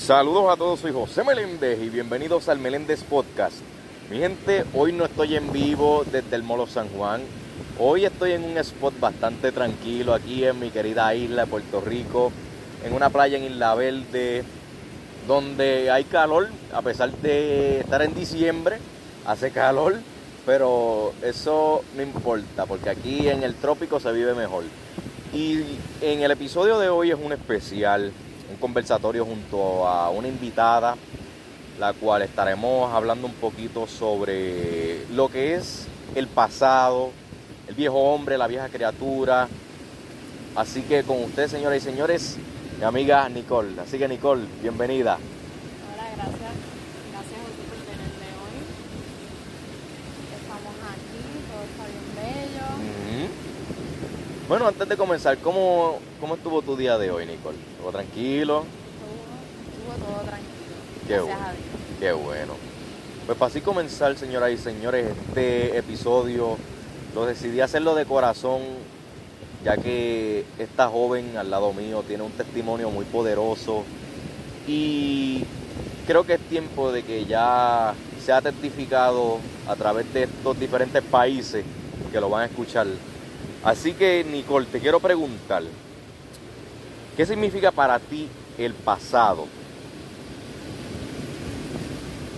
Saludos a todos, soy José Meléndez y bienvenidos al Meléndez Podcast. Mi gente, hoy no estoy en vivo desde el Molo San Juan. Hoy estoy en un spot bastante tranquilo aquí en mi querida isla de Puerto Rico, en una playa en Isla Verde, donde hay calor, a pesar de estar en diciembre, hace calor, pero eso no importa, porque aquí en el trópico se vive mejor. Y en el episodio de hoy es un especial, un conversatorio junto a una invitada, la cual estaremos hablando un poquito sobre lo que es el pasado, el viejo hombre, la vieja criatura. Así que con ustedes, señoras y señores, mi amiga Nicole. Así que Nicole, bienvenida. Hola, gracias. Gracias José por tenerme hoy. Estamos aquí, todo está bien bello. Bueno, antes de comenzar, ¿cómo, ¿cómo estuvo tu día de hoy, Nicole? ¿Estuvo tranquilo? Estuvo, estuvo todo tranquilo. Qué gracias bueno. a Dios. Qué bueno. Pues para así comenzar, señoras y señores, este episodio lo decidí hacerlo de corazón, ya que esta joven al lado mío tiene un testimonio muy poderoso y creo que es tiempo de que ya sea testificado a través de estos diferentes países que lo van a escuchar. Así que, Nicole, te quiero preguntar, ¿qué significa para ti el pasado?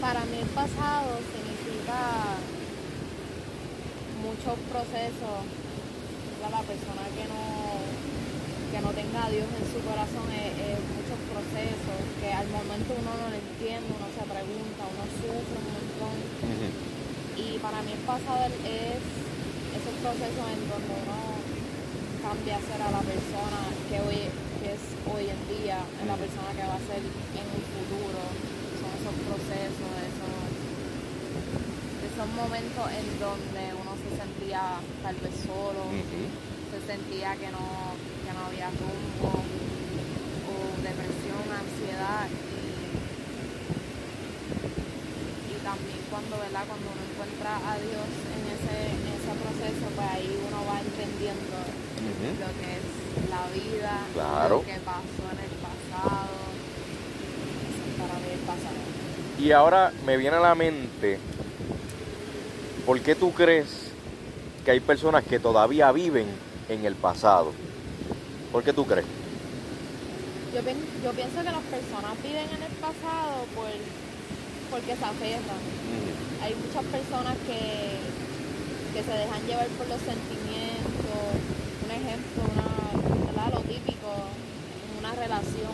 Para mí el pasado significa muchos procesos. La persona que no, que no tenga a Dios en su corazón es, es muchos procesos que al momento uno no lo entiende, uno se pregunta, uno sufre un montón. Y para mí el pasado es esos procesos en donde uno cambia a ser a la persona que hoy hoy en día, en la persona que va a ser en un futuro. Son esos procesos, esos, esos momentos en donde uno se sentía tal vez solo, se sentía que no, que no había rumbo, o depresión, ansiedad y, y también cuando, ¿verdad? cuando uno encuentra a Dios en ese, en ese proceso, pues ahí uno va entendiendo lo que es la vida, Claro. lo que pasó en el pasado. Para mí el pasado. Y ahora me viene a la mente, ¿por qué tú crees que hay personas que todavía viven en el pasado? ¿Por qué tú crees? Yo, yo pienso que las personas viven en el pasado por, porque se aferran. Hay muchas personas que, que se dejan llevar por los sentimientos. Un ejemplo, una, en una relación.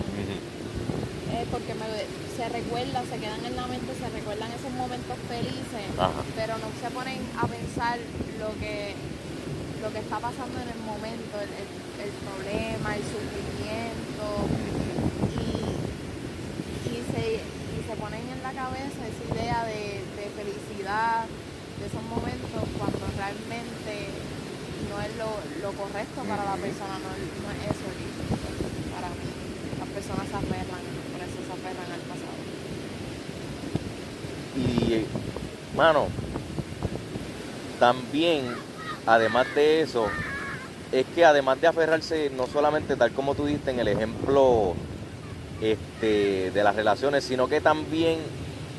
Es porque me- se recuerdan, se quedan en la mente, se recuerdan esos momentos felices, Ajá. pero no se ponen a pensar lo que, lo que está pasando en el momento, el, el- el problema, el sufrimiento, y, y, se, y se ponen en la cabeza esa idea de, de felicidad, de esos momentos, cuando realmente no es lo, lo correcto para la persona, no, no es eso para. Las personas se aferran, por eso se aferran al pasado. Y, mano, también, además de eso, es que además de aferrarse, no solamente tal como tú diste en el ejemplo este, de las relaciones, sino que también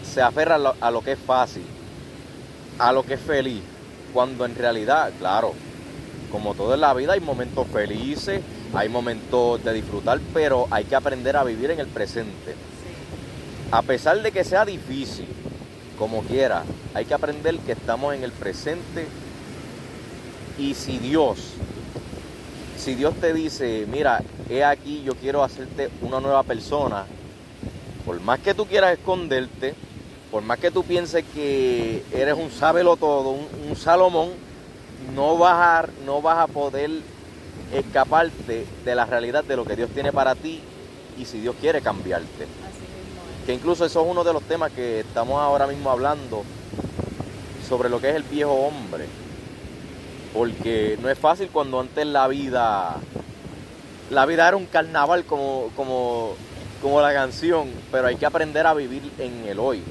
se aferra a lo, a lo que es fácil, a lo que es feliz, cuando en realidad, claro, como todo en la vida hay momentos felices, hay momentos de disfrutar, pero hay que aprender a vivir en el presente. A pesar de que sea difícil, como quiera, hay que aprender que estamos en el presente y si Dios, si Dios te dice, mira, he aquí, yo quiero hacerte una nueva persona, por más que tú quieras esconderte, por más que tú pienses que eres un sábelo todo, un, un Salomón, no vas, a, no vas a poder escaparte de la realidad de lo que Dios tiene para ti y si Dios quiere cambiarte que incluso eso es uno de los temas que estamos ahora mismo hablando sobre lo que es el viejo hombre. Porque no es fácil cuando antes la vida, la vida era un carnaval como, como, como la canción, pero hay que aprender a vivir en el hoy.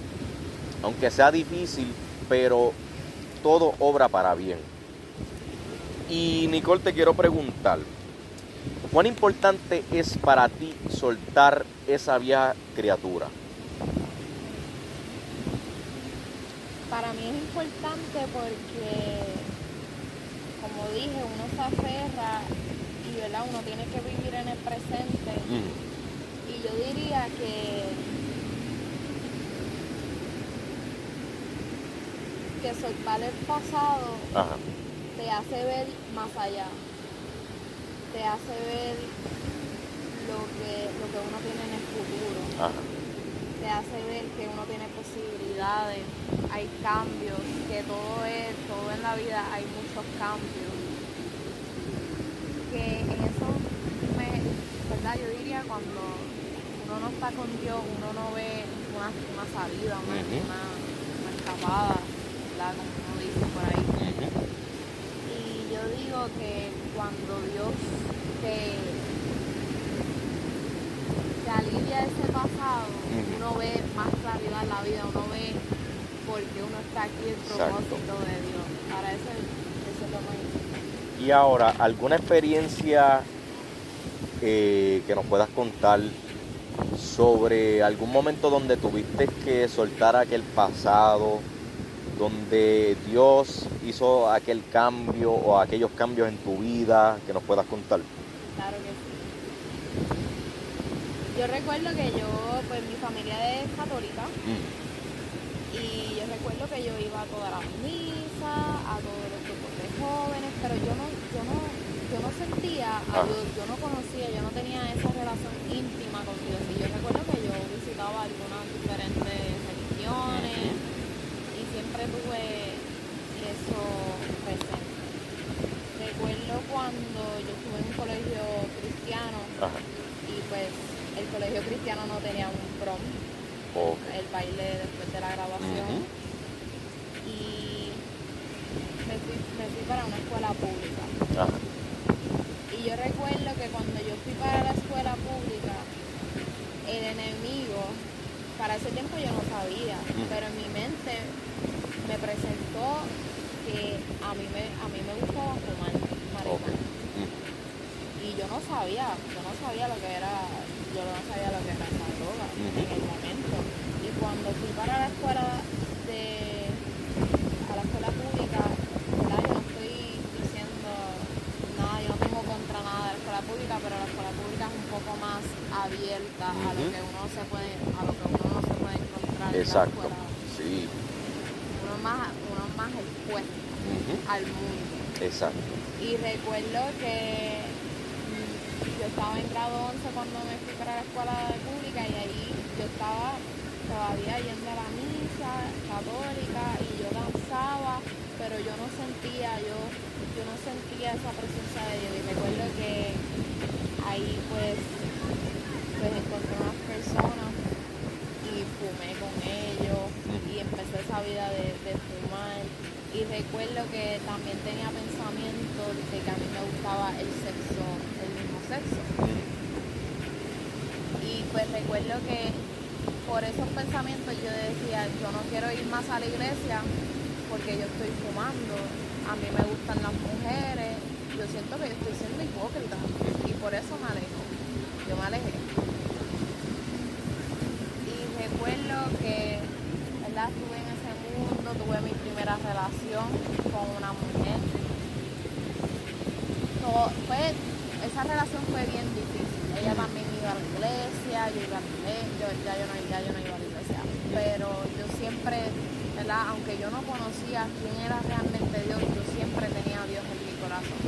Aunque sea difícil, pero todo obra para bien. Y Nicole, te quiero preguntar, ¿Cuán importante es para ti soltar esa vieja criatura? Para mí es importante porque, como dije, uno se aferra y ¿verdad? uno tiene que vivir en el presente. Mm, Y yo diría que, que soltar el pasado Ajá. Te hace ver más allá. Te hace ver lo que, lo que uno tiene en el futuro. Ajá. Te hace ver que uno tiene posibilidades, hay cambios, que todo es, todo en la vida hay muchos cambios. Que en eso, me, ¿verdad? Yo diría cuando uno no está con Dios, uno no ve una, una salida, una, una escapada, ¿verdad? Como uno dice por ahí. Yo digo que cuando Dios te, te alivia ese pasado, uno ve más claridad en la vida, uno ve por qué uno está aquí, el Exacto. propósito de Dios. Para eso, eso es lo más importante. Y ahora, ¿alguna experiencia eh, que nos puedas contar sobre algún momento donde tuviste que soltar aquel pasado, donde Dios hizo aquel cambio o aquellos cambios en tu vida que nos puedas contar? Claro que sí. Yo recuerdo que yo, pues mi familia es católica y yo recuerdo que yo iba a todas las misas, a todos los grupos de jóvenes, pero yo no, yo no, yo no sentía a Ajá. Dios, yo no conocía, yo no tenía esa relación íntima con Dios. Y yo recuerdo que yo visitaba algunas diferentes religiones y siempre tuve eso presente. Recuerdo cuando yo estuve en un colegio cristiano Ajá. y pues el colegio cristiano no tenía un prom, el baile después de la grabación. Y me fui, me fui para una escuela pública. Ajá. Y yo recuerdo que cuando yo fui para la escuela pública, el enemigo, para ese tiempo yo no sabía, pero en mi mente me presentó que a mí me, a mí me gustaba fumar marihuana. Y yo no sabía, yo no sabía lo que era, yo no sabía lo que era esa droga en el momento. Y cuando fui para la escuela de, a la escuela pública, ¿verdad? yo no estoy diciendo nada, yo no tengo contra nada de la escuela pública, pero la escuela pública es un poco más abierta a lo que uno se puede, a lo que uno no se puede encontrar en la Exacto. escuela. Sí. Uno es más, uno es más expuesto Ujú. Al mundo. Exacto. Y recuerdo que mm, yo estaba en grado 11 cuando me fui para la escuela pública y ahí yo estaba todavía yendo a la misa católica y yo danzaba, pero yo no sentía, yo, yo no sentía esa presencia de Dios. Y recuerdo que ahí pues, pues encontré unas personas y fumé con ellos y empecé esa vida de. Y recuerdo que también tenía pensamiento de que a mí me gustaba el sexo, el mismo sexo. Y pues recuerdo que por esos pensamientos yo decía, yo no quiero ir más a la iglesia porque yo estoy fumando, a mí me gustan las mujeres, yo siento que yo estoy siendo hipócrita y por eso me alejo, yo me alejé. Y recuerdo que ¿verdad? estuve en ese mundo, tuve mi primera relación con una mujer. Todo- fue, esa relación fue bien difícil. Ella también iba a la iglesia, yo iba a la iglesia, yo, ya, yo no, ya yo no iba a la iglesia. Pero yo siempre, ¿verdad? Aunque yo no conocía quién era realmente Dios, yo siempre tenía a Dios en mi corazón.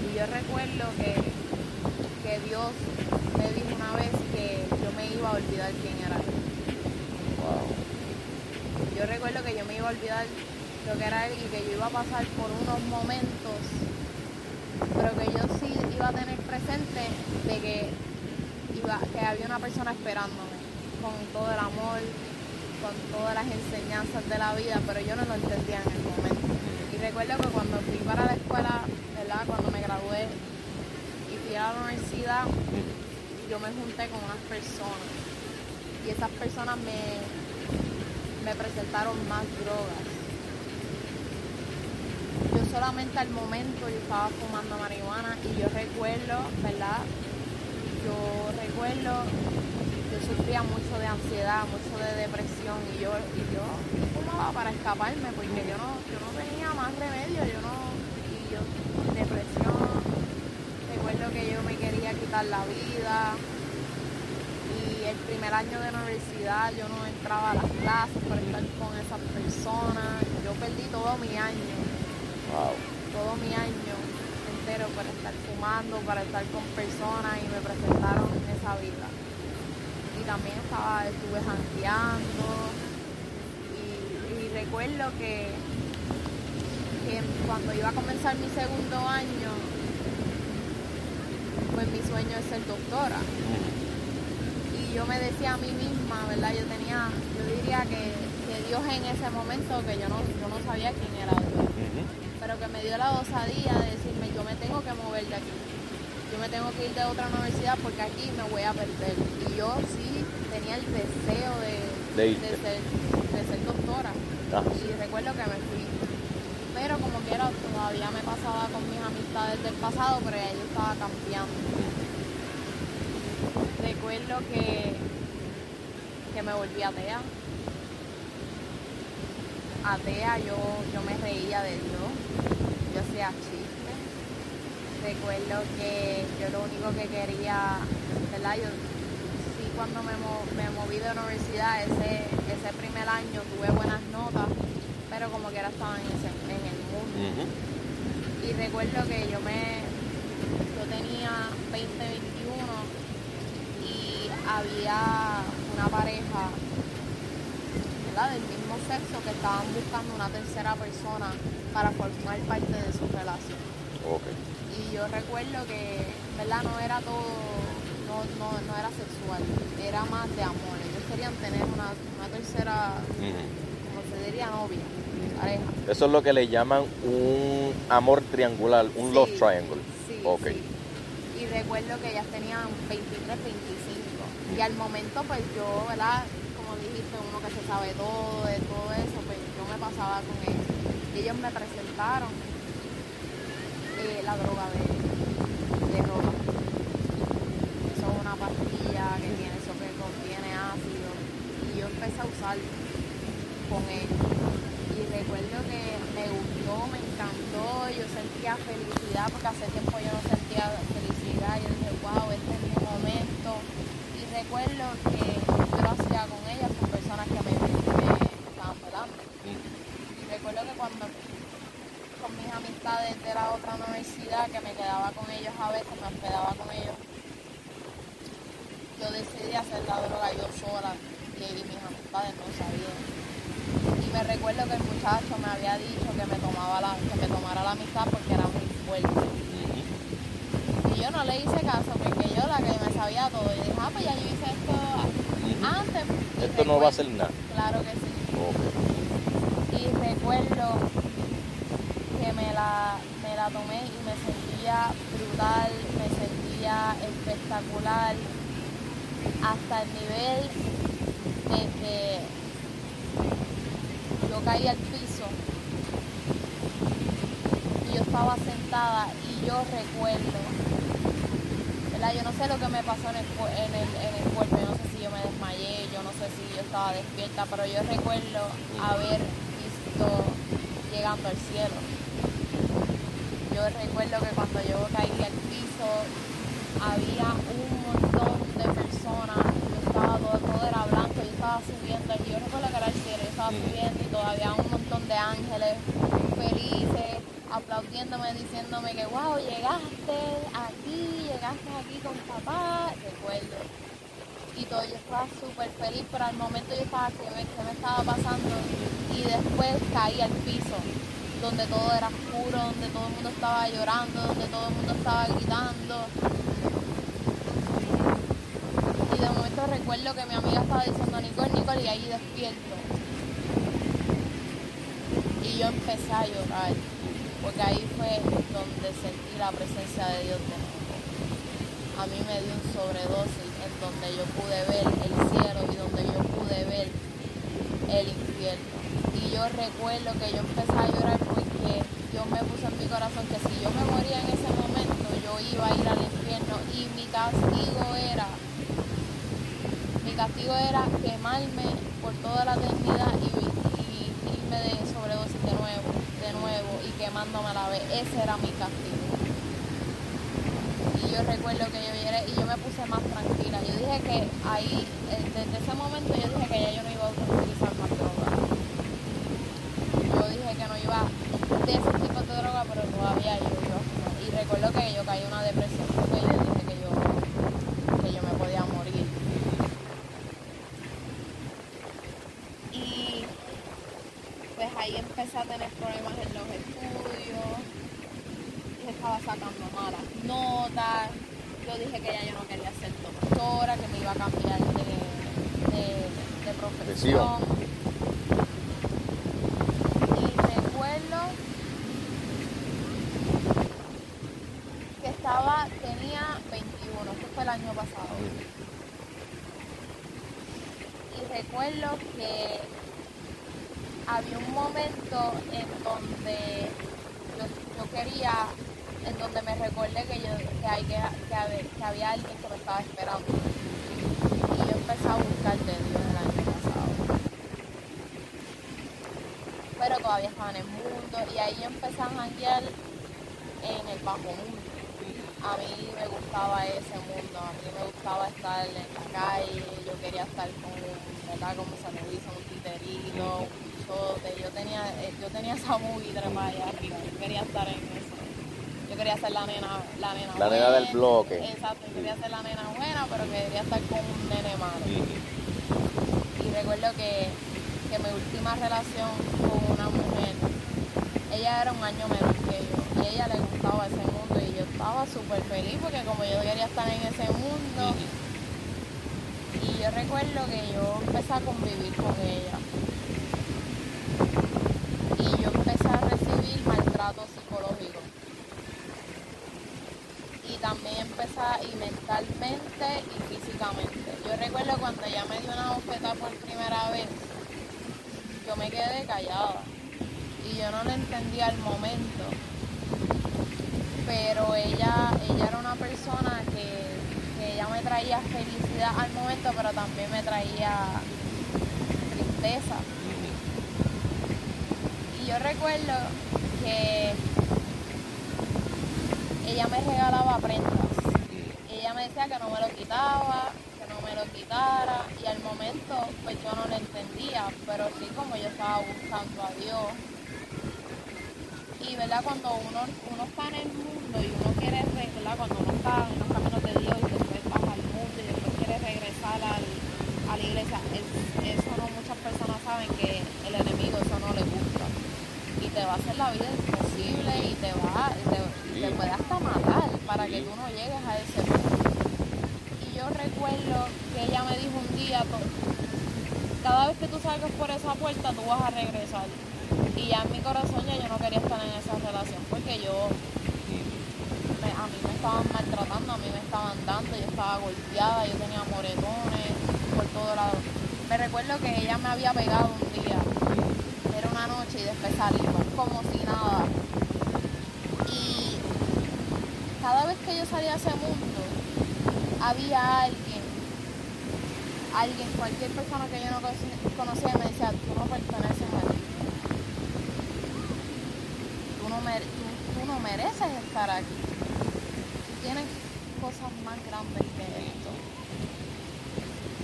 Y yo recuerdo que, que Dios me dijo una vez que yo me iba a olvidar quién era Él. Wow. Yo recuerdo que yo me iba a olvidar lo que era él y que yo iba a pasar por unos momentos, pero que yo sí iba a tener presente de que, iba, que había una persona esperándome con todo el amor, con todas las enseñanzas de la vida, pero yo no lo entendía en el momento. Y recuerdo que cuando fui para la escuela, ¿verdad? Cuando me gradué y fui a la universidad, yo me junté con unas personas y esas personas me, presentaron más drogas. yo solamente al momento yo estaba fumando marihuana y yo recuerdo, ¿verdad? Yo recuerdo, yo sufría mucho de ansiedad, mucho de depresión y yo, y yo fumaba para escaparme porque yo no, yo no tenía más remedio, yo no, y yo, depresión, recuerdo que yo me quería quitar la vida y el primer año de universidad yo no entraba a las clases para estar con esas personas, yo perdí todo mi año. Todo mi año entero para estar fumando, para estar con personas y me presentaron esa vida. Y también estaba, estuve janteando y, recuerdo que, que cuando iba a comenzar mi segundo año, pues mi sueño es ser doctora. Yo me decía a mí misma, ¿verdad? Yo tenía, yo diría que, Dios en ese momento, que yo no, yo no sabía quién era Dios pero que me dio la osadía de decirme, yo me tengo que mover de aquí. Yo me tengo que ir de otra universidad porque aquí me voy a perder. Y yo sí tenía el deseo de, ser, doctora. Ah. Y recuerdo que me fui. Pero como quiera, todavía me pasaba con mis amistades del pasado, pero ya yo estaba cambiando. Recuerdo que, que me volví atea. Atea, yo, yo me reía de Dios yo hacía chistes. Recuerdo que yo lo único que quería, ¿verdad? Yo sí cuando me, moví de universidad, ese, ese primer año tuve buenas notas, pero como que era estaba en, en el mundo. Y recuerdo que yo me, yo tenía 20, 21 y había una pareja del mismo sexo que estaban buscando una tercera persona para formar parte de su relación. Y yo recuerdo que, ¿verdad? No era todo, no, no, no era sexual, era más de amor. Ellos querían tener una, una tercera, como se diría, novia, pareja. Eso es lo que le llaman un amor triangular, un love triangle. Sí, okay. Y recuerdo que ellas tenían 23, 25. Y al momento, pues yo, ¿verdad? dijiste, uno que se sabe todo, de todo eso, pues yo me pasaba con ellos. Y ellos me presentaron eh, la droga de, de ropa. Eso es una pastilla que tiene, eso que contiene ácido. Y yo empecé a usarlo con ellos. Y recuerdo que me gustó, me encantó, yo sentía felicidad porque hace tiempo yo no sentía felicidad. Yo dije, wow, este es mi momento. Y recuerdo que yo lo hacía con ellas que me, estaban velando. Y recuerdo que cuando con mis amistades de la otra universidad, que me quedaba con ellos a veces, me hospedaba con ellos, yo decidí hacer la droga yo sola y mis amistades no sabían. Y me recuerdo que el muchacho me había dicho que me tomaba la, que me tomara la amistad porque era muy fuerte. Y yo no le hice caso porque yo la que me sabía todo. Y dije, ah, pues ya yo hice esto antes esto no va a ser nada. Claro que sí. Y recuerdo que me la, me la tomé y me sentía brutal, me sentía espectacular, hasta el nivel de que caí al piso y yo estaba sentada y yo recuerdo, ¿verdad? Yo no sé lo que me pasó en el, en el, en el cuerpo, yo no sé si yo me desmayé, yo no sé si yo estaba despierta, pero yo recuerdo haber visto llegando al cielo. Yo recuerdo que cuando yo caí al piso había un montón de personas, yo estaba todo, todo era blanco, yo estaba subiendo, yo recuerdo que era el cielo, yo estaba subiendo todavía un montón de ángeles felices aplaudiéndome, diciéndome que wow, llegaste aquí, llegaste aquí con papá, recuerdo y todo, yo estaba súper feliz, pero al momento yo estaba, ¿qué me, me estaba pasando? Y después caí al piso, donde todo era oscuro, donde todo el mundo estaba llorando, donde todo el mundo estaba gritando. Y de momento recuerdo que mi amiga estaba diciendo Nicole, Nicole, y ahí despierto yo empecé a llorar, porque ahí fue donde sentí la presencia de Dios de nuevo. A mí me dio un sobredosis en donde yo pude ver el cielo y donde yo pude ver el infierno. Y yo recuerdo que yo empecé a llorar porque Dios me puso en mi corazón que si yo me moría en ese momento, yo iba a ir al infierno y mi castigo era mi castigo era quemarme por toda la eternidad y, y, irme de sobre de nuevo, y quemándome a la vez. Ese era mi castigo. Y yo recuerdo que yo y yo me puse más tranquila. Yo dije que ahí, eh, desde ese momento yo dije que ya yo no iba a utilizar más droga. Yo dije que no iba de ese tipo de droga, pero todavía yo iba Y recuerdo que yo caí en una depresión porque yo dije que yo, que yo me podía morir. Y pues ahí empecé a tener problemas en los estudios. Y estaba sacando malas notas yo dije que ya yo no quería ser doctora, que me iba a cambiar de, de, profesión. Y recuerdo que estaba, tenía 21, esto fue el año pasado. Y recuerdo que había un momento en donde yo quería en donde me recordé que, yo, que, hay, que, que, había alguien que me estaba esperando. Y yo empecé a buscar de Dios el año pasado. Pero todavía estaba en el mundo y ahí empecé a janguear en el bajo mundo. A mí me gustaba ese mundo, a mí me gustaba estar en la calle, yo quería estar con, ¿verdad? Como se me dice, un titerito, un chote, yo tenía, eh, yo tenía esa movie para allá arriba, yo quería estar en eso yo quería ser la nena, la nena La nena del bloque. Exacto, yo quería ser la nena buena, pero quería estar con un nene malo. Y recuerdo que, que mi última relación con una mujer, ella era un año menor que yo, y a ella le gustaba ese mundo, y yo estaba súper feliz porque como yo quería estar en ese mundo, y yo recuerdo que yo empecé a convivir con ella. Y yo empecé a recibir maltrato psicológico también empezar y mentalmente y físicamente. Yo recuerdo cuando ella me dio una bofeta por primera vez, yo me quedé callada y entendía al momento. Pero ella, ella era una persona que, que ella me traía felicidad al momento, pero también me traía tristeza. Y yo recuerdo que ella me regalaba prendas. Y ella me decía que no me lo quitaba, que no me lo quitara. Y al momento, pues yo no lo entendía, pero sí como yo estaba buscando a Dios. Y verdad, cuando uno, uno está en el mundo y uno quiere, ¿verdad? Cuando uno está en los caminos de Dios y después baja al mundo y después quiere regresar al, a la iglesia, eso no muchas personas saben que el enemigo eso no le gusta. Y te va a hacer la vida imposible y te va, te, te puede hasta matar para que tú no llegues a ese punto. Y yo recuerdo que ella me dijo un día, cada vez que tú salgas por esa puerta tú vas a regresar. Y ya en mi corazón ya yo no quería estar en esa relación porque yo, a mí me estaban maltratando, a mí me estaban dando, yo estaba golpeada, yo tenía moretones por todo lado. Me recuerdo que ella me había pegado un día, era una noche y después salimos como si nada. Cada vez que yo salía a ese mundo, había alguien, alguien, cualquier persona que yo no conocía me decía, tú no perteneces a ti. Tú no, tú, no mereces estar aquí. Tú tienes cosas más grandes que esto.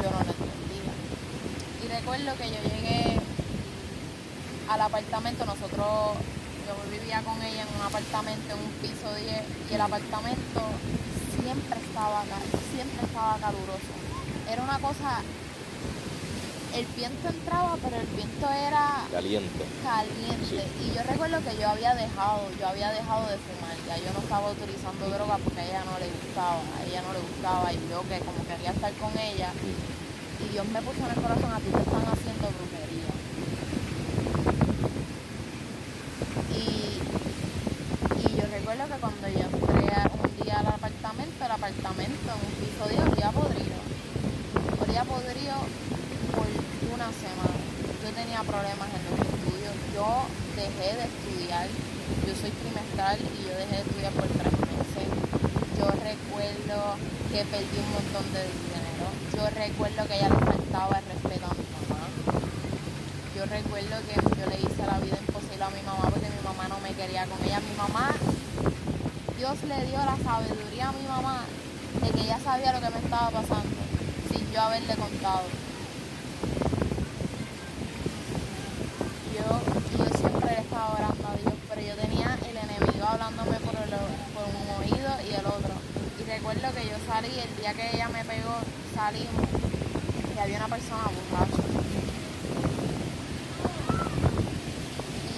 Yo no lo entendía. Y recuerdo que yo llegué al apartamento, nosotros yo vivía con ella en un apartamento, en un piso 10, y el apartamento siempre estaba siempre estaba caluroso. Era una cosa, el viento entraba, pero el viento era caliente. Caliente. Y yo recuerdo que yo había dejado, yo había dejado de fumar, ya yo no estaba utilizando droga porque a ella no le gustaba, a ella no le gustaba, y yo que como quería estar con ella, y Dios me puso en el corazón, a ti te están haciendo brujería recuerdo que cuando yo entré un día al apartamento, el apartamento en un piso de olía podrido. Olía podrido por una semana. Yo tenía problemas en los estudios. Yo dejé de estudiar. Yo soy trimestral y yo dejé de estudiar por tres meses. Yo recuerdo que perdí un montón de dinero. Yo recuerdo que ya le faltaba faltaba el respeto a mi mamá. Yo recuerdo que yo le hice la vida imposible a mi mamá porque mi mamá no me quería con ella. Mi mamá, Dios le dio la sabiduría a mi mamá de que ella sabía lo que me estaba pasando sin yo haberle contado. Yo, yo siempre le estaba orando a Dios, pero yo tenía el enemigo hablándome por, el, por un oído y el otro. Y recuerdo que yo salí, el día que ella me pegó, salimos y había una persona borracha.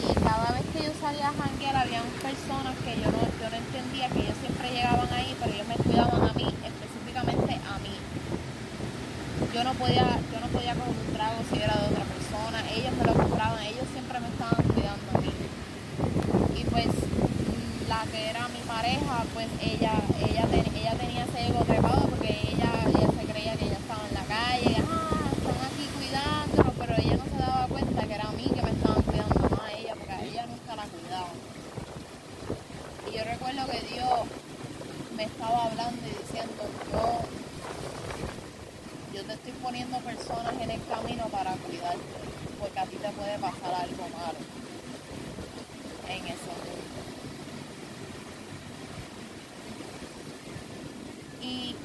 Y cada vez que yo salía a janguear, había personas que yo no, yo no entendía, que ellos siempre llegaban ahí, pero ellos me cuidaban a mí, específicamente a mí. Yo no podía, yo no podía coger un trago si era de otra persona, ellos me lo compraban, ellos siempre me estaban cuidando a mí. Y pues la que era mi pareja, pues ella, ella, ten- ella tenía ese ego trepado porque ella, ella se creía que ella estaba en la calle, ah, están aquí cuidándonos, pero ella no se daba cuenta que era a mí que me estaban cuidando más a ella, porque a ella nunca la cuidaban. Y yo recuerdo que Dios me hablando y diciendo, yo, yo te estoy poniendo personas en el camino para cuidarte, porque a ti te puede pasar algo malo en ese. Y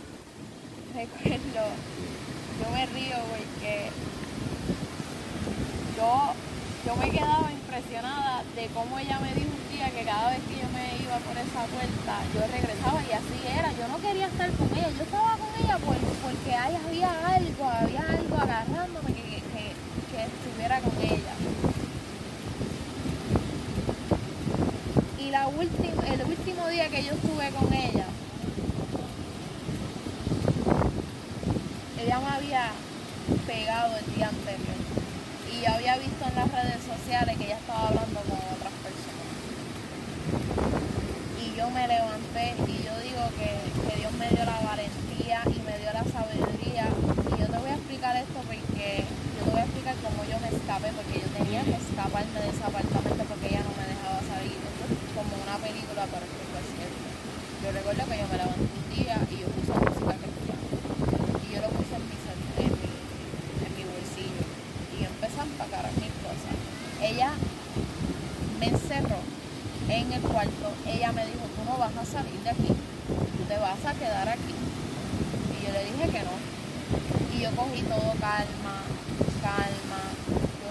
recuerdo, yo me río porque yo, yo me quedaba de cómo ella me dijo un día que cada vez que yo me iba por esa puerta, yo regresaba y así era. Yo no quería estar con ella, yo estaba con ella por- porque ahí había algo, había algo agarrándome que, que, que estuviera con ella. Y la última, el último día que yo estuve con ella, ella me había pegado el día anterior. Y había visto en las redes sociales que ella estaba hablando con otras personas. Y yo me levanté y yo digo que, dio la valentía y me dio la sabiduría. Y yo te voy a explicar esto porque yo te voy a explicar cómo yo me escapé, porque yo tenía que escaparme de ese apartamento porque ella no me dejaba salir. Esto es como una película, pero esto fue cierto. Yo recuerdo que yo me levanté un día y yo puse música cristiana. Y yo lo puse en mi, cel- en mi, en mi bolsillo. Y yo empecé a empacar mis cosas. Ella me encerró en el cuarto. Ella me dijo, tú no vas a salir de aquí. Tú te vas a quedar aquí. Y yo le dije que no. Y yo cogí todo calma, calma. Yo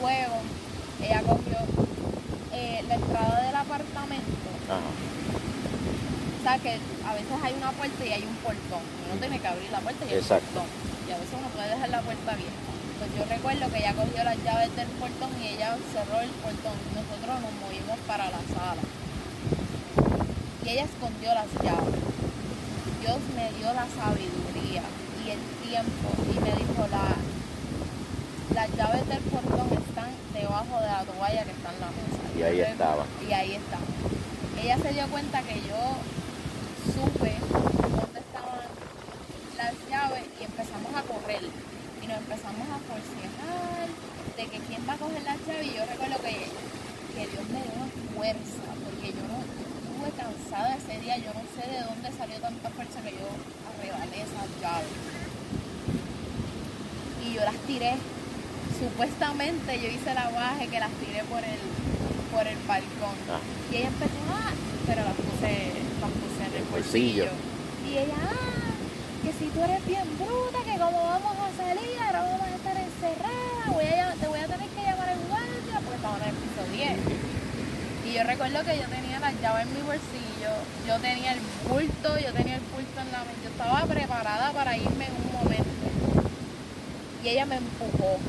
Luego, ella cogió eh, la entrada del apartamento. Ajá. O sea que a veces hay una puerta y hay un portón. Uno tiene que abrir la puerta y hay un Exacto. portón. Y a veces uno puede dejar la puerta abierta. Pues yo recuerdo que ella cogió las llaves del portón y ella cerró el portón. Nosotros nos movimos para la sala. Y ella escondió las llaves. Dios me dio la sabiduría y el tiempo y me dijo la, las llaves del portón están debajo de la toalla que está en la mesa. Y ahí estaba. Y ahí está. Ella se dio cuenta que yo supe dónde estaban las llaves y empezamos a correr. Y nos empezamos a forcejar de que quién va a coger las llaves. Y yo recuerdo que, que Dios me dio una fuerza, porque yo no estuve cansada ese día. Yo no sé de dónde salió tanta fuerza que yo arrebaté esas llaves. Y yo las tiré. Supuestamente yo hice el aguaje que las tiré por el, por el balcón. Ah. Y ella empezó, ah, pero las puse, las puse en el Bolsillo. bolsillo. Y ella, ah, que si tú eres bien bruta, que como vamos a salir, ahora vamos a estar encerradas, voy a, te voy a tener que llamar al guardia, porque estaba en el piso 10. Y yo recuerdo que yo tenía las llaves en mi bolsillo, yo tenía el bulto, yo tenía el bulto en la mano, yo estaba preparada para irme en un momento. Y ella me empujó.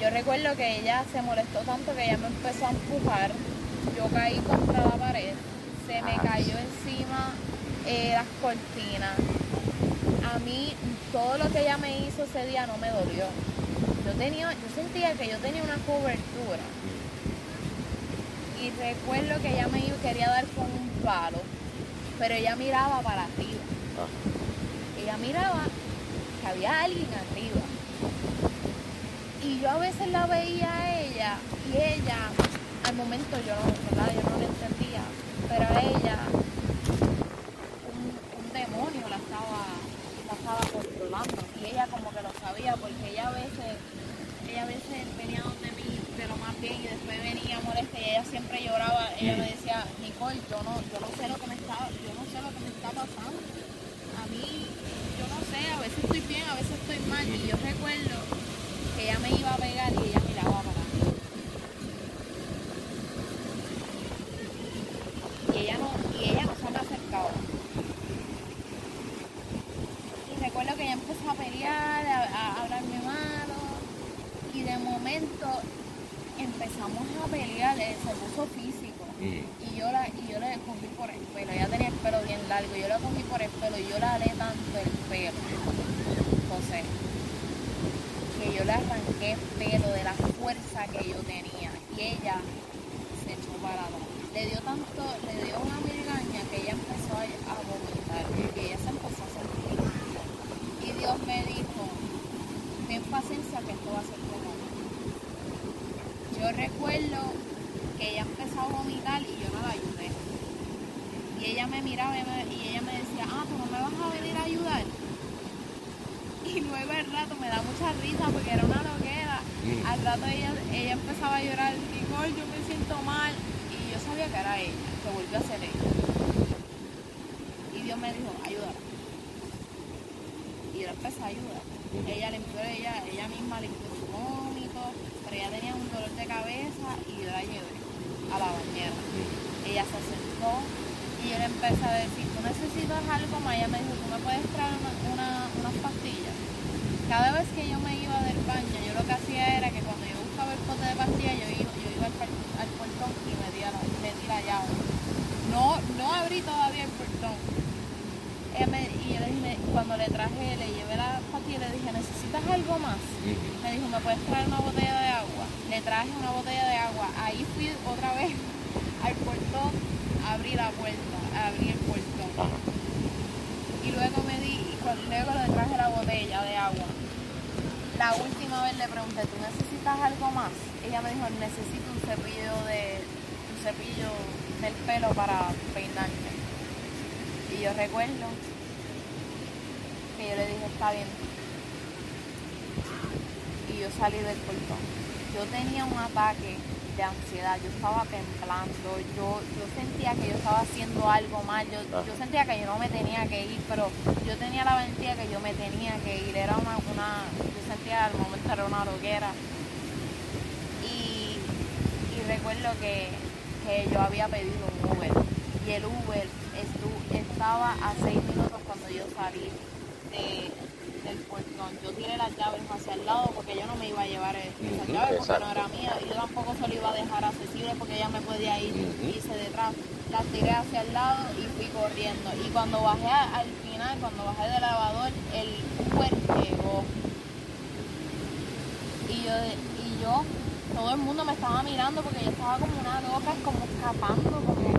Yo recuerdo que ella se molestó tanto que ella me empezó a empujar. Yo caí contra la pared, se me Ah. cayó encima eh, las cortinas. A mí todo lo que ella me hizo ese día no me dolió. Yo tenía, yo sentía que yo tenía una cobertura. Y recuerdo que ella me quería dar con un palo, pero ella miraba para arriba. Ajá. Ella miraba que había alguien arriba. Yo a veces la veía a ella y ella, al momento yo no, ¿verdad? Yo no la entendía, pero a ella un, demonio la estaba, la estaba ayudando. Y ella como que lo sabía porque ella a veces, ella a veces venía donde mí de lo más bien y después venía molesta y ella siempre lloraba. Ella me decía, Nicole, yo no, yo no sé lo que me está, yo no sé lo que me está pasando. A mí, yo no sé, a veces estoy bien, a veces estoy mal. Y yo recuerdo que ella me iba a pegar y ella miraba para mí. Y ella no, y ella no se me acercaba. Y recuerdo que ella empezó a pelear, a, a hablarme malo. Y de momento empezamos a pelear, eh, se puso físico. Mm. Y yo, la, y yo le cogí por el pelo, ella tenía el pelo bien largo, yo la cogí por el pelo y yo le alé tanto el pelo, José, que yo le arranqué el pelo de la fuerza que yo tenía y ella se echó para atrás. Le dio tanto, le dio una migraña que ella empezó a, a vomitar y ella se empezó a sentir. mal. Y Dios me dijo, ten paciencia que esto va a ser como yo recuerdo que ella empezó a vomitar y yo no la ayudé. Y ella me miraba y, ella me decía, ah, tú no me vas a venir a ayudar. Y luego al rato me da mucha risa porque era una loquera. Mm. Al rato ella, ella empezaba a llorar, Nicole, yo me siento mal. Y yo sabía que era ella, que volvió a ser ella. Y Dios me dijo, ayúdala. Y yo empecé a ayudar. Ella limpió, ella, ella misma limpió su vómito, pero ella tenía un dolor de cabeza y yo la llevé a la bañera. Ella y yo le empecé a decir, tú necesitas algo más. Ella me dijo, tú me puedes traer una, una- unas pastillas. Cada vez que yo me iba del baño, yo lo que hacía era que cuando yo buscaba el pote de pastillas, yo iba, yo iba al, al portón y me di, la, metí la llave. No, no abrí todavía el portón. Me- y yo le dije, cuando le traje, le llevé la pastilla y le dije, ¿necesitas algo más? Me dijo, ¿me puedes traer una botella de agua? Le traje una botella de agua. Ahí fui otra vez al portón, abrí la puerta, abrí el portón. Ajá. Y luego me di, y cuando- luego le traje la botella de agua. La última vez le pregunté, ¿tú necesitas algo más? Ella me dijo, necesito un cepillo de, un cepillo del pelo para peinarme. Y yo recuerdo que yo le dije, está bien, y yo salí del portón. Yo tenía un ataque de ansiedad, yo estaba temblando, yo, yo sentía que yo estaba haciendo algo mal, yo, Ah. yo sentía que yo no me tenía que ir, pero yo tenía la valentía que yo me tenía que ir, era una, una yo sentía al momento era una loquera. Y, y recuerdo que, que yo había pedido un Uber y el Uber estu- estaba a seis minutos cuando yo salí de- del portón. Yo tiré las llaves hacia el lado porque yo no me iba a llevar esas Ujú, llaves porque no era mía. Y yo tampoco se lo iba a dejar accesible porque ella me podía ir Ujú. irse detrás. Las tiré hacia el lado y fui corriendo. Y cuando bajé al final, cuando bajé del elevador, el Uber llegó. Y yo, y yo, todo el mundo me estaba mirando porque yo estaba como una loca, como escapando, como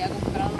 ia comprar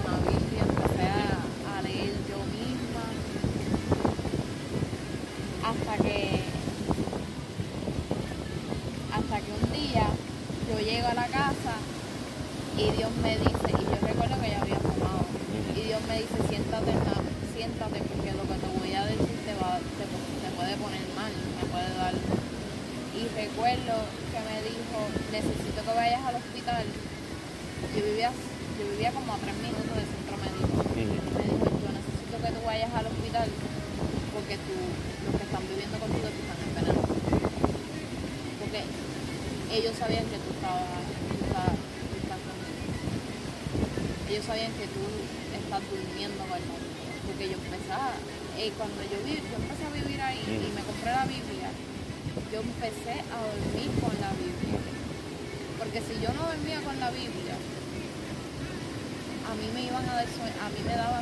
eso a mí me daba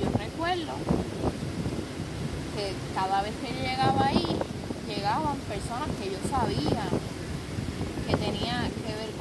yo recuerdo que cada vez que llegaba ahí, llegaban personas que yo sabía que tenía que ver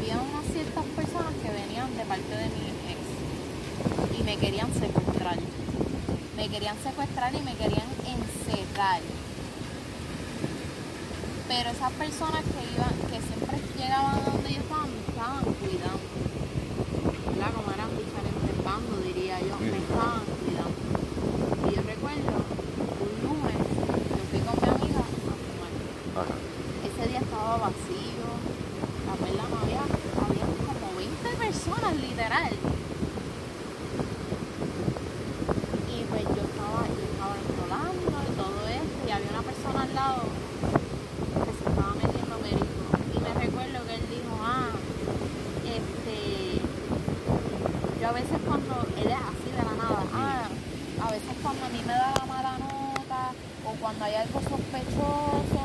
había unas ciertas personas que venían de parte de mi ex y me querían secuestrar. Me querían secuestrar y me querían encerrar. Pero esas personas que iban, que siempre llegaban a donde yo estaba, me estaban cuidando. ¿Verdad? Como eran diferentes bandos, diría yo, me estaban cuidando. Y yo recuerdo un lunes, yo fui con mi amiga a fumar. Ajá. Ese día estaba vacío, la verdad no había, había como 20 personas literal. Y pues yo estaba, yo estaba enrolando y todo esto, y había una persona al lado que se estaba metiendo perico. Y me recuerdo que él dijo, ah, este, yo a veces cuando, él es así de la nada, ah, a veces cuando a mí me da la mala nota, o cuando hay algo sospechoso,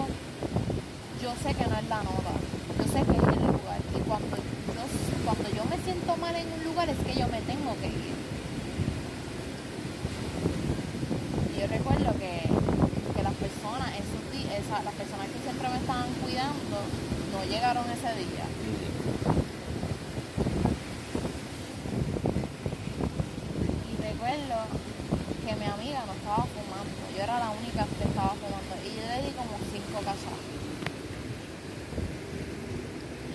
yo sé que no es la nota, yo sé que es el lugar. Y cuando yo, cuando yo me siento mal en un lugar es que yo me tengo que ir. Y yo recuerdo que, que las personas, esos di- esa- las personas que siempre me estaban cuidando, no llegaron ese día. Y recuerdo que mi amiga no estaba fumando, yo era la única que estaba fumando. Y yo le di como cinco cachas.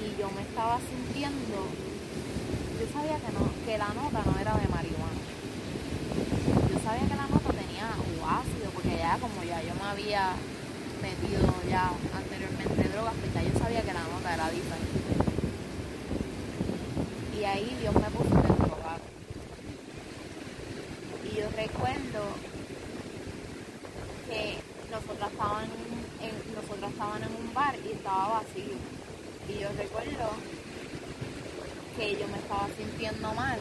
Y yo me estaba sintiendo, yo sabía que no, que la nota no era de marihuana. Yo sabía que la nota tenía o ácido, porque como ya yo me había metido ya anteriormente drogas, pues ya yo sabía que la nota era diferente. Y ahí Dios me puso en el drogar. Y yo recuerdo que nosotras estaban en, nosotras estaban en un bar y estaba vacío. Y yo recuerdo que yo me estaba sintiendo mal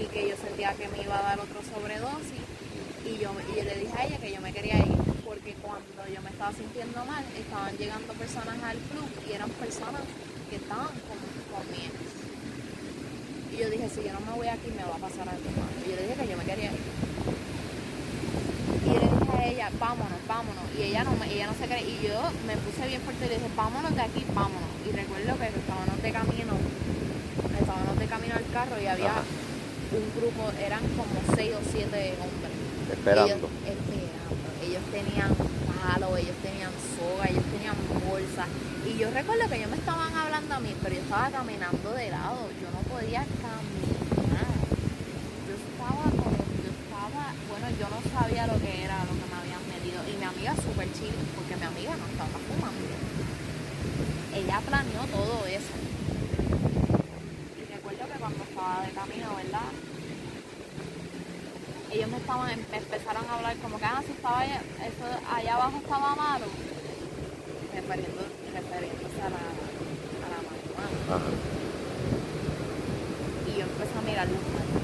y que yo sentía que me iba a dar otro sobredosis y yo, y yo le dije a ella que yo me quería ir porque cuando yo me estaba sintiendo mal estaban llegando personas al club y eran personas que estaban con, con mi ex. Y yo dije, si yo no me voy aquí me va a pasar algo malo. Y yo le dije que yo me quería ir. Y yo le dije a ella, vámonos, vámonos. Y ella no, me, ella no se cree. Y yo me puse bien fuerte y le dije, vámonos de aquí, vámonos. Y recuerdo que estábamos de camino, estábamos de camino al carro y había Ajá. un grupo, eran como seis o siete hombres. Esperando. Ellos, esperando. Ellos tenían palos, ellos tenían soga, ellos tenían bolsas. Y yo recuerdo que ellos me estaban hablando a mí, pero yo estaba caminando de lado. Yo no podía caminar. Yo estaba como, yo estaba, bueno, yo no sabía lo que era lo que me habían metido. Y mi amiga súper chill, porque mi amiga no estaba fumando. Ella planeó todo eso. Y recuerdo que cuando estaba de camino, ¿verdad? Ellos me estaban, me empezaron a hablar como que, ah, si estaba allá, eso allá abajo estaba malo, refiriéndose a la, a la marihuana. Y yo empecé a mirar los malos.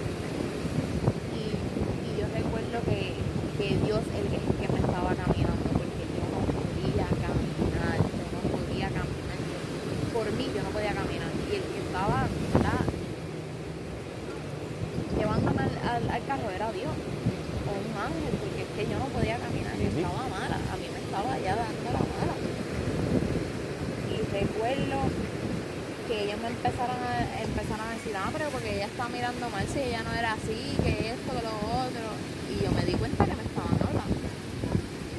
Y, y yo recuerdo que, que Dios el que, que me estaba caminando, porque yo no podía caminar, yo no podía caminar. Yo- por mí yo no podía caminar. Y el que estaba, ¿verdad? llevándome al, al- al carro era Dios o un ángel porque es que yo no podía caminar yo Ujú. estaba mala a mí me estaba ya dando la mala y recuerdo que ellos me empezaron a empezaron a decir ah pero porque ella está mirando mal si ella no era así que esto que lo otro y yo me di cuenta que me estaban hablando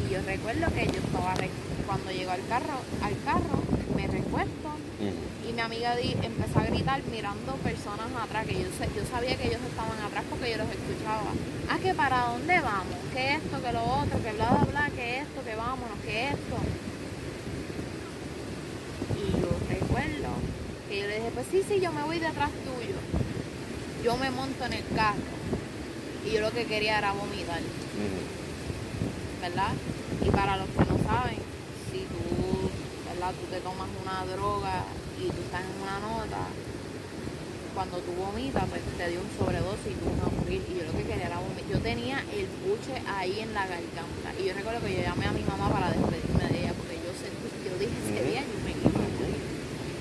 y yo recuerdo que yo estaba re- cuando llegó al carro al carro me recuesto Ujú. y mi amiga di, empezó a gritar mirando personas atrás, que yo, yo sabía que ellos estaban atrás porque yo los escuchaba. Ah, que para dónde vamos, que esto, que lo otro, que bla, bla, bla, que esto, que vámonos, que esto. Y yo recuerdo que yo le dije, pues sí, sí, yo me voy detrás tuyo. Yo me monto en el carro y yo lo que quería era vomitar. ¿verdad? Y para los que no saben, si tú, ¿verdad? Tú te tomas una droga y tú estás en una nota, cuando tú vomitas, pues te dio un sobredosis y tú vas a morir. Y yo lo que quería era vomitar. Yo tenía el buche ahí en la garganta. Y yo recuerdo que yo llamé a mi mamá para despedirme de ella, porque yo sentí, yo dije, ese Ujú. día yo me iba a morir.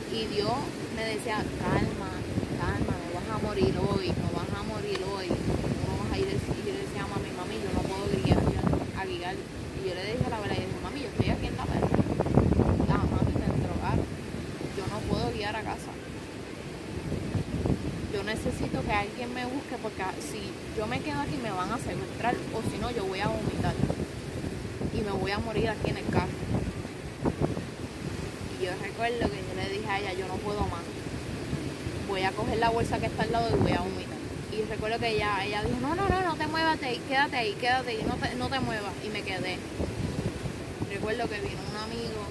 Y Dios me decía, calma, calma, no vas a morir hoy, no vas a morir hoy. No vas a ir, y yo le decía a mami, mami, yo no puedo guiar, a guiar. Y yo le dije la verdad, y dije, mami, yo estoy aquí en la si yo me quedo aquí me van a secuestrar o si no yo voy a vomitar y me voy a morir aquí en el carro. Y yo recuerdo que yo le dije a ella, yo no puedo más. Voy a coger la bolsa que está al lado y voy a vomitar. Y recuerdo que ella, ella dijo, no, no, no, no te muevas quédate ahí, quédate ahí, no te, no te muevas. Y me quedé. Recuerdo que vino un amigo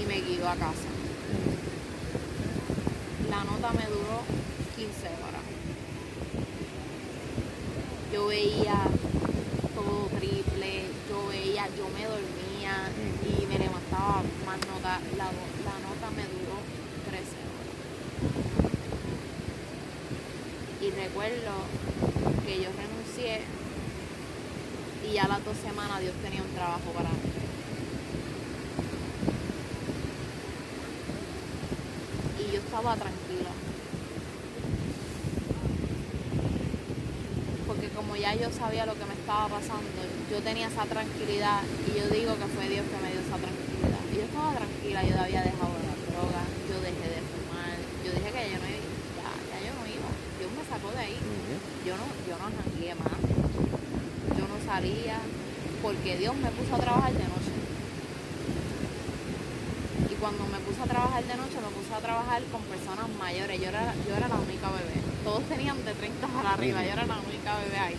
y me guió a casa. La nota me duró 15 horas. Yo veía todo triple, yo veía, yo me dormía y me levantaba más nota. La, la nota me duró 13 horas. Y recuerdo que yo renuncié y ya las dos semanas Dios tenía un trabajo para mí. Y yo estaba tranquila. Porque como ya yo sabía lo que me estaba pasando, yo tenía esa tranquilidad y yo digo que fue Dios que me dio esa tranquilidad. Y yo estaba tranquila, yo había dejado la droga, yo dejé de fumar, yo dije que yo no iba, ya, ya yo no iba, Dios me sacó de ahí, yo no, yo no jangué más, yo no salía, porque Dios me puso a trabajar de noche. Y cuando me puse a trabajar de noche, me puse a trabajar con personas mayores. Yo era, yo era la única bebé. Todos tenían de 30 para arriba. Yo era la única bebé ahí.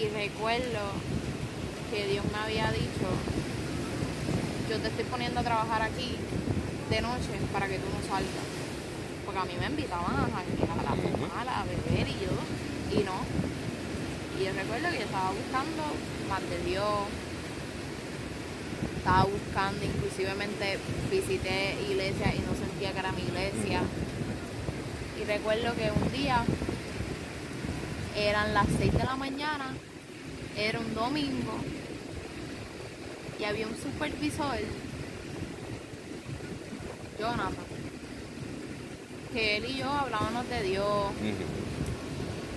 Y recuerdo que Dios me había dicho, yo te estoy poniendo a trabajar aquí de noche para que tú no salgas. Porque a mí me invitaban a janguear, a fumar, a beber y yo, y no. Y yo recuerdo que yo estaba buscando más de Dios, estaba buscando, inclusivemente visité iglesia y no sentía que era mi iglesia. Y recuerdo que un día eran las 6 de la mañana, era un domingo, y había un supervisor, Jonathan, que él y yo hablábamos de Dios,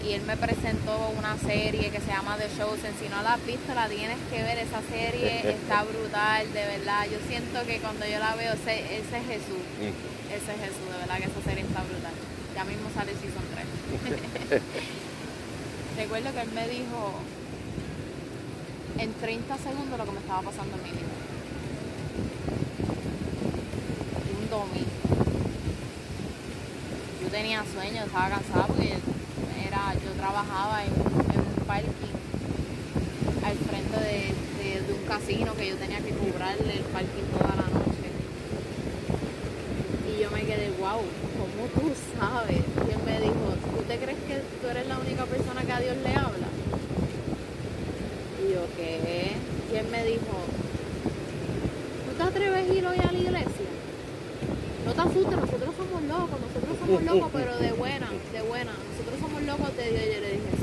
y él me presentó una serie que se llama The Chosen. Si no la has visto, la tienes que ver. Esa serie está brutal, de verdad. Yo siento que cuando yo la veo, ese, ese es Jesús. Ese es Jesús, de verdad que esa serie está brutal. Ya mismo sale Season 3. Recuerdo que él me dijo en 30 segundos lo que me estaba pasando en mi vida. Un domingo. Yo tenía sueño, estaba cansada porque era, yo trabajaba en, un parking al frente de un casino que yo tenía que cobrarle el parking toda la noche. Y yo me quedé, wow, ¿cómo tú sabes? Y él me dijo, ¿tú te crees que tú eres la única persona que a Dios le habla? Y yo, ¿qué? Me dijo, ¿no te atreves a ir hoy a la iglesia? No te asustes, nosotros somos locos, nosotros somos locos, pero de buena, de buena. Nosotros somos locos de Dios. Yo le dije,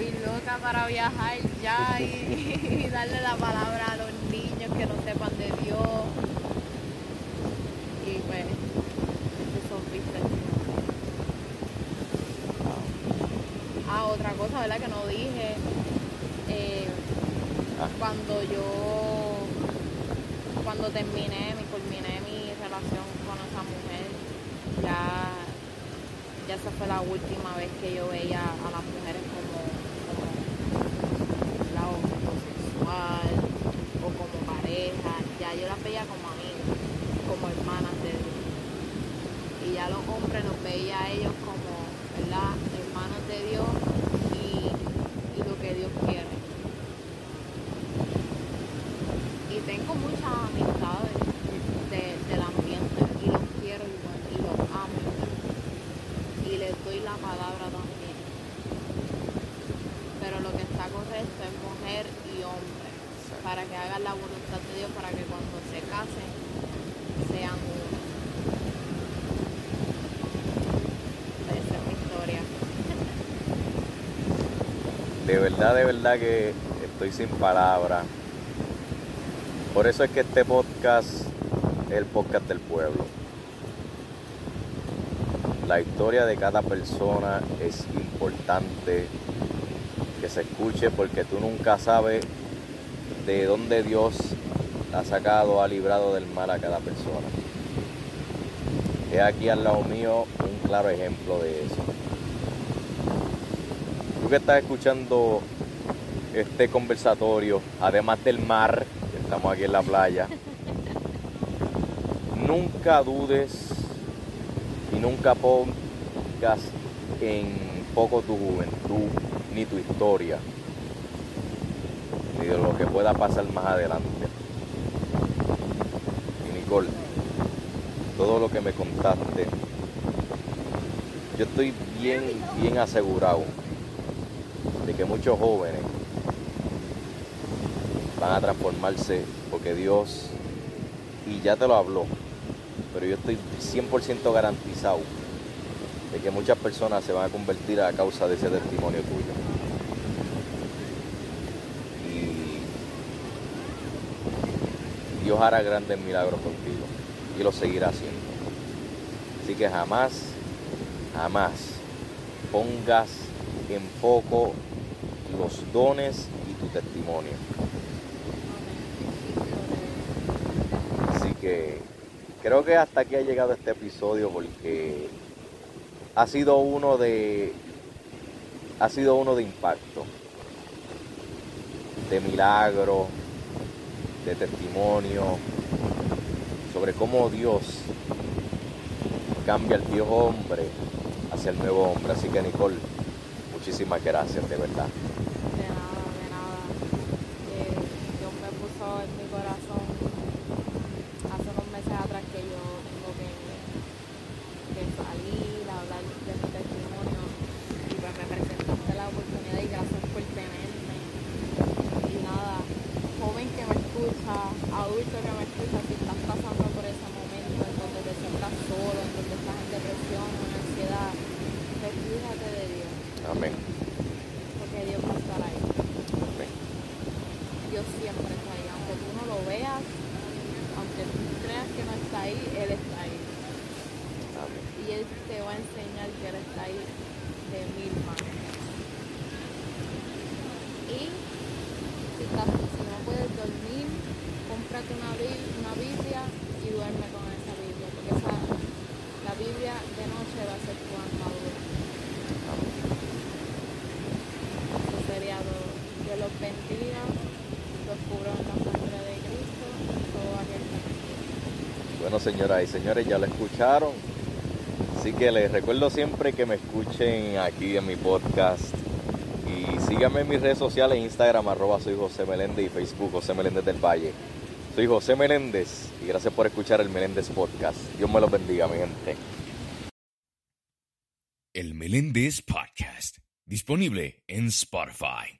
estoy loca para viajar ya y, y darle la palabra a los niños que no sepan de Dios. Y pues, eso viste. Ah, otra cosa, ¿verdad? Que no dije. eh, Ah. cuando yo, cuando terminé, mi, culminé mi relación con esa mujer, ya ya esa fue la última vez que yo veía a las mujeres como, como un lado homosexual o como pareja, ya yo las veía como amigas, como hermanas de Dios. Y ya los hombres los veía a ellos como, ¿verdad? Hermanos de Dios y, y lo que Dios quiere. Y tengo muchas amistades de- del ambiente y los quiero igual y los amo igual y les doy la palabra también. Pero lo que está correcto es mujer y hombre, para que hagan la voluntad de Dios, para que cuando se casen sean uno. Esa es mi historia. De verdad, de verdad que estoy sin palabras. Por eso es que este podcast es el podcast del pueblo. La historia de cada persona es importante que se escuche porque tú nunca sabes de dónde Dios ha sacado, ha librado del mal a cada persona. He aquí al lado mío un claro ejemplo de eso. Que estás escuchando este conversatorio, además del mar, estamos aquí en la playa, nunca dudes y nunca pongas en poco tu juventud ni tu historia, ni de lo que pueda pasar más adelante. Y Nicole, todo lo que me contaste, yo estoy bien, bien asegurado de que muchos jóvenes van a transformarse porque Dios, y ya te lo habló, pero yo estoy 100% garantizado de que muchas personas se van a convertir a causa de ese testimonio tuyo. Y Dios hará grandes milagros contigo y lo seguirá haciendo. Así que jamás, jamás pongas en poco dones y tu testimonio. Así que creo que hasta aquí ha llegado este episodio porque ha sido uno de ha sido uno de impacto, de milagro, de testimonio sobre cómo Dios cambia al viejo hombre hacia el nuevo hombre. Así que Nicole, muchísimas gracias, de verdad. De nada, de nada. Eh, Dios me puso en mi corazón hace unos meses atrás que yo tengo que, que salir a hablar de mi testimonio y pues me presentaste la oportunidad y gracias por tenerme. Y nada, joven que me escucha, adulto que me escucha, si estás pasando Bueno, señoras y señores, ya lo escucharon. Así que les recuerdo siempre que me escuchen aquí en mi podcast. Y síganme en mis redes sociales, Instagram, arroba soy José Meléndez y Facebook José Meléndez del Valle. Soy José Meléndez y gracias por escuchar el Meléndez Podcast. Dios me los bendiga, mi gente. El Meléndez Podcast, disponible en Spotify.